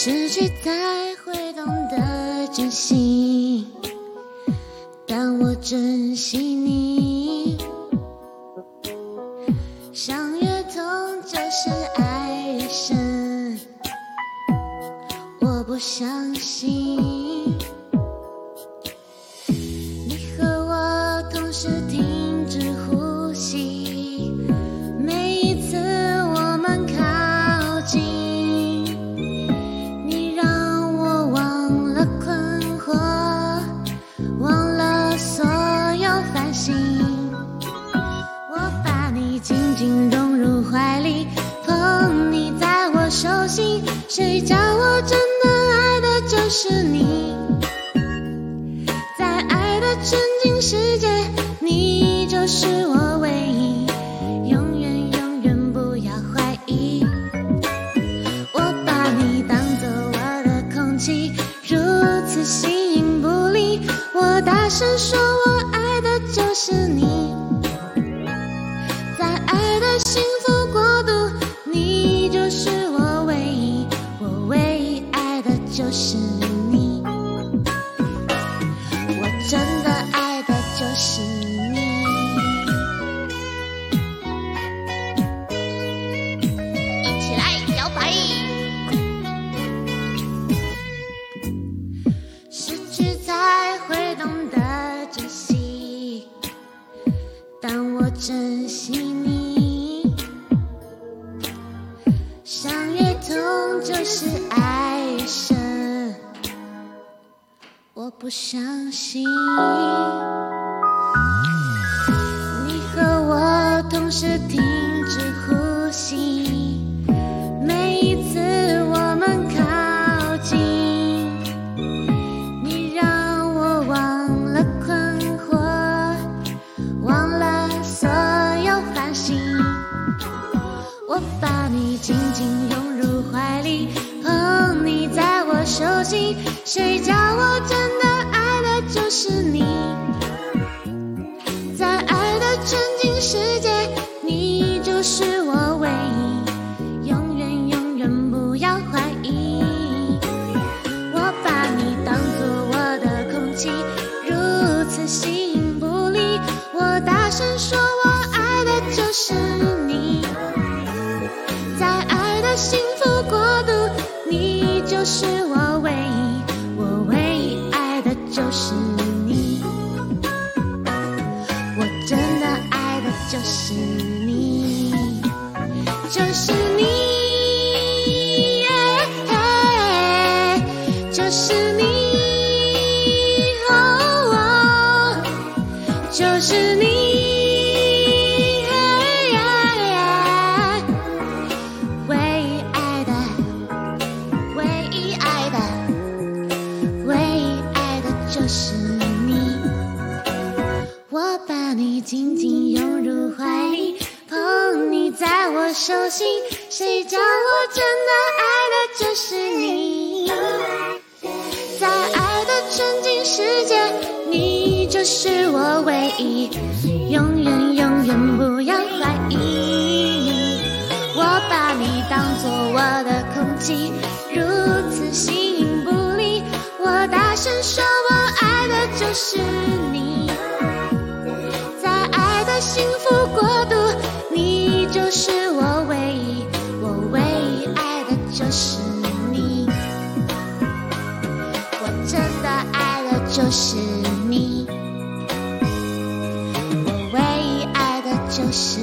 失去才会懂得珍惜，但我珍惜你。伤越痛就是爱越深，我不相信紧紧拥入怀里，捧你在我手心，谁叫我真的爱的就是你。在爱的纯净世界，你就是我唯一，永远永远不要怀疑。我把你当做我的空气，如此形影不离。我大声说，我爱的就是你。惜你。伤越痛就是爱越深，我不相信你和我同时听谁叫我真的爱的就是你。在爱的纯净世界，你就是我唯一，永远永远不要怀疑。我把你当作我的空气，就是你。就是你，哦，就是你，唯一爱的，唯一爱的，唯一爱的就是你。我把你紧紧拥入怀里，捧你在我手心，谁叫我真的爱的就是你。在爱的纯净世界，你就是我唯一，永远永远不要怀疑。我把你当做我的空气，如此形影不离。我大声说，我爱的就是你。在爱的幸福国度，是我唯一，我唯一爱的就是你。我真的爱的就是你，我唯一爱的就是